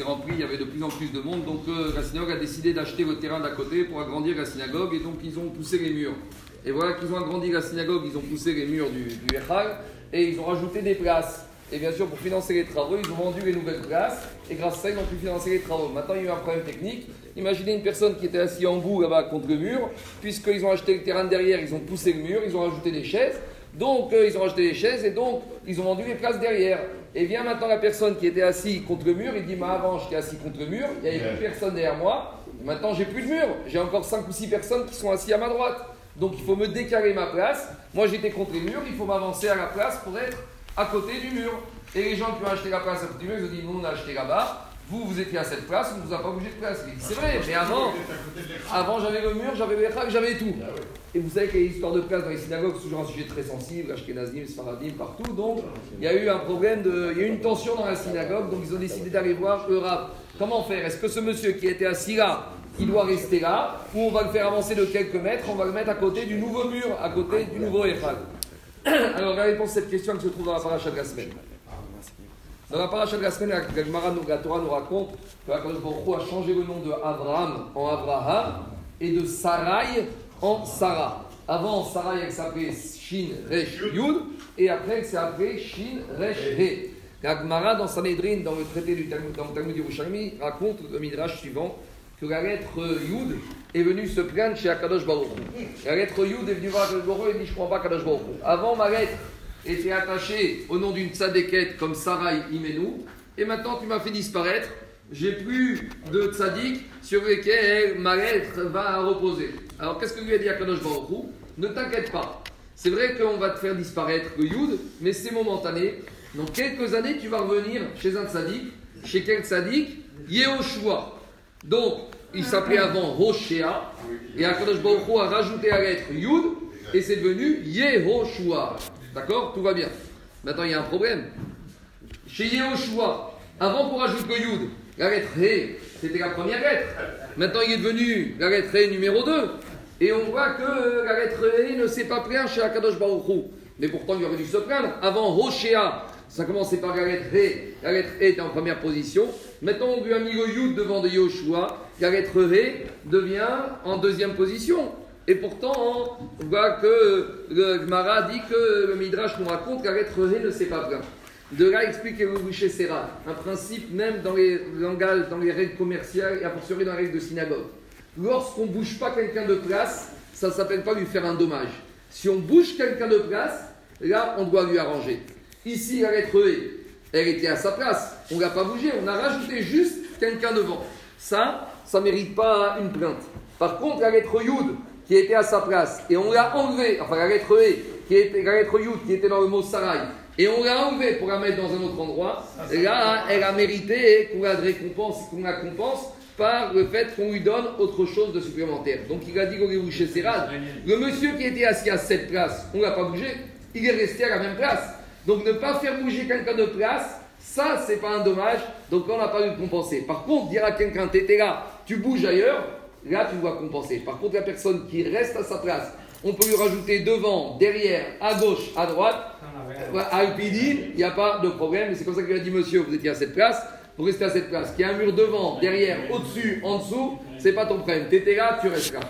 s'est il y avait de plus en plus de monde, donc euh, la synagogue a décidé d'acheter le terrain d'à côté pour agrandir la synagogue, et donc ils ont poussé les murs. Et voilà qu'ils ont agrandi la synagogue, ils ont poussé les murs du, du Echal, et ils ont rajouté des places. Et bien sûr, pour financer les travaux, ils ont vendu les nouvelles places, et grâce à ça, ils ont pu financer les travaux. Maintenant, il y a eu un problème technique. Imaginez une personne qui était assise en bout là-bas contre le mur, puisqu'ils ont acheté le terrain derrière, ils ont poussé le mur, ils ont rajouté des chaises. Donc, euh, ils ont acheté des chaises et donc, ils ont vendu les places derrière. Et vient maintenant la personne qui était assise contre le mur, il dit Mais avant, j'étais assis contre le mur, il n'y avait plus personne derrière moi. Maintenant, j'ai plus de mur. J'ai encore 5 ou 6 personnes qui sont assises à ma droite. Donc, il faut me décaler ma place. Moi, j'étais contre les murs, il faut m'avancer à la place pour être à côté du mur. Et les gens qui ont acheté la place à côté du mur, ils ont dit Nous, on a acheté là-bas. Vous, vous étiez à cette place, on ne vous a pas bougé de place. Il dit, C'est vrai, mais avant, avant j'avais le mur, j'avais le Echal, j'avais tout. Et vous savez qu'il y a une histoire de place dans les synagogues, c'est toujours un sujet très sensible, Ashkenazim, Sfaradim, partout. Donc, il y a eu un problème, de, il y a eu une tension dans la synagogue, donc ils ont décidé d'aller voir le rab. Comment faire? Est-ce que ce monsieur qui était assis là, il doit rester là, ou on va le faire avancer de quelques mètres, on va le mettre à côté du nouveau mur, à côté du nouveau Echal Alors, la réponse à cette question qui se trouve dans la paracha de la semaine. Dans la paracha de la semaine, la Torah nous raconte que Baruch a changé le nom de Abraham en Abraham et de Sarai en Sarah. Avant, Sarai, elle s'appelait Shin Resh Yud, et après, elle s'est appelée Shin Resh He. La Gemara, dans Sanhedrin, dans le traité du Talmud, dans le Talmud Yerushalmi, raconte le midrash suivant que la lettre Yud est venue se plaindre chez Akadosh Baruch. La lettre Yud est venue voir Akadosh Baruch et dit Je ne crois pas Akadosh Baruch. Avant, ma lettre était attachée au nom d'une tzadékette comme Sarai Imenu, et maintenant tu m'as fait disparaître. J'ai plus de tzaddik sur lesquels ma lettre va reposer. Alors qu'est-ce que lui a dit Akadosh Baruch Ne t'inquiète pas. C'est vrai qu'on va te faire disparaître le Yud, mais c'est momentané. Dans quelques années, tu vas revenir chez un tzaddik. Chez quel tzaddik Yehoshua. Donc, il s'appelait avant Roshea, et Akadosh Baruch a rajouté la lettre Yud, et c'est devenu Yehoshua. D'accord Tout va bien. Maintenant, il y a un problème. Chez Yehoshua, avant qu'on rajoute le Yud, la lettre He, c'était la première lettre. Maintenant, il est devenu la lettre He numéro 2. Et on voit que la lettre He ne s'est pas plaint chez Akadosh Baruch Hu. Mais pourtant, il aurait dû se plaindre. Avant Roshea, ça commençait par la lettre He. La lettre He était en première position. Maintenant, on lui a mis le Yud devant de Yoshua. La lettre He devient en deuxième position. Et pourtant, on voit que le Gemara dit que le Midrash nous raconte lettre He ne s'est pas plaint. De là explique le boucher Serra, un principe même dans les langages, dans les règles commerciales et a fortiori dans les règles de synagogue. Lorsqu'on ne bouge pas quelqu'un de place, ça ne s'appelle pas lui faire un dommage. Si on bouge quelqu'un de place, là, on doit lui arranger. Ici, lettre E, elle était à sa place. On ne l'a pas bougé, on a rajouté juste quelqu'un devant. Ça, ça ne mérite pas une plainte. Par contre, la lettre Yud, qui était à sa place, et on l'a enlevée, enfin la lettre E, qui était, la lettre Yud, qui était dans le mot Sarai, et on l'a enlevée pour la mettre dans un autre endroit, là, elle a mérité qu'on la récompense, qu'on la compense par le fait qu'on lui donne autre chose de supplémentaire. Donc il a dit au chez Serral, le monsieur qui était assis à cette place, on ne l'a pas bougé, il est resté à la même place. Donc ne pas faire bouger quelqu'un de place, ça c'est pas un dommage, donc on n'a pas dû le compenser. Par contre, dire à quelqu'un, t'étais là, tu bouges ailleurs, là tu dois compenser. Par contre, la personne qui reste à sa place, on peut lui rajouter devant, derrière, à gauche, à droite, à il n'y a pas de problème. C'est comme ça qu'il a dit, monsieur, vous étiez à cette place, vous restez à cette place. Qu'il y a un mur devant, derrière, au-dessus, en dessous, c'est pas ton problème. T'étais là, tu restes là.